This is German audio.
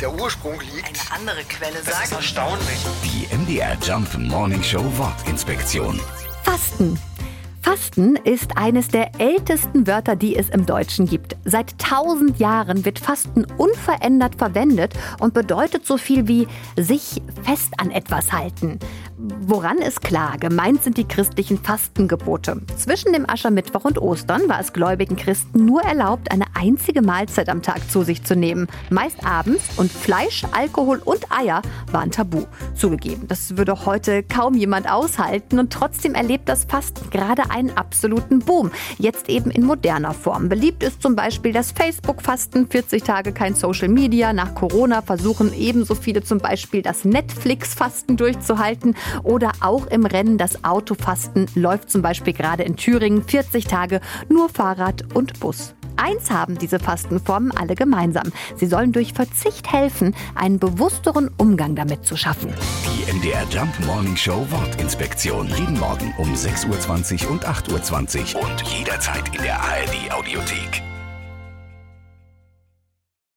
der Ursprung liegt. Eine andere Quelle Das ist sagt. erstaunlich. Die MDR Jump Morning Show Wortinspektion. Fasten. Fasten ist eines der ältesten Wörter, die es im Deutschen gibt. Seit tausend Jahren wird Fasten unverändert verwendet und bedeutet so viel wie sich fest an etwas halten. Woran ist klar, gemeint sind die christlichen Fastengebote. Zwischen dem Aschermittwoch und Ostern war es gläubigen Christen nur erlaubt, eine einzige Mahlzeit am Tag zu sich zu nehmen. Meist abends und Fleisch, Alkohol und Eier waren tabu. Zugegeben, das würde heute kaum jemand aushalten und trotzdem erlebt das Fasten gerade einen absoluten Boom. Jetzt eben in moderner Form. Beliebt ist zum Beispiel das Facebook-Fasten, 40 Tage kein Social Media. Nach Corona versuchen ebenso viele zum Beispiel das Netflix-Fasten durchzuhalten oder auch im Rennen das Autofasten läuft zum Beispiel gerade in Thüringen 40 Tage nur Fahrrad und Bus. Eins haben diese Fastenformen alle gemeinsam. Sie sollen durch Verzicht helfen, einen bewussteren Umgang damit zu schaffen. Die MDR Jump Morning Show Wortinspektion. Jeden Morgen um 6.20 Uhr und 8.20 Uhr und jederzeit in der ARD Audiothek.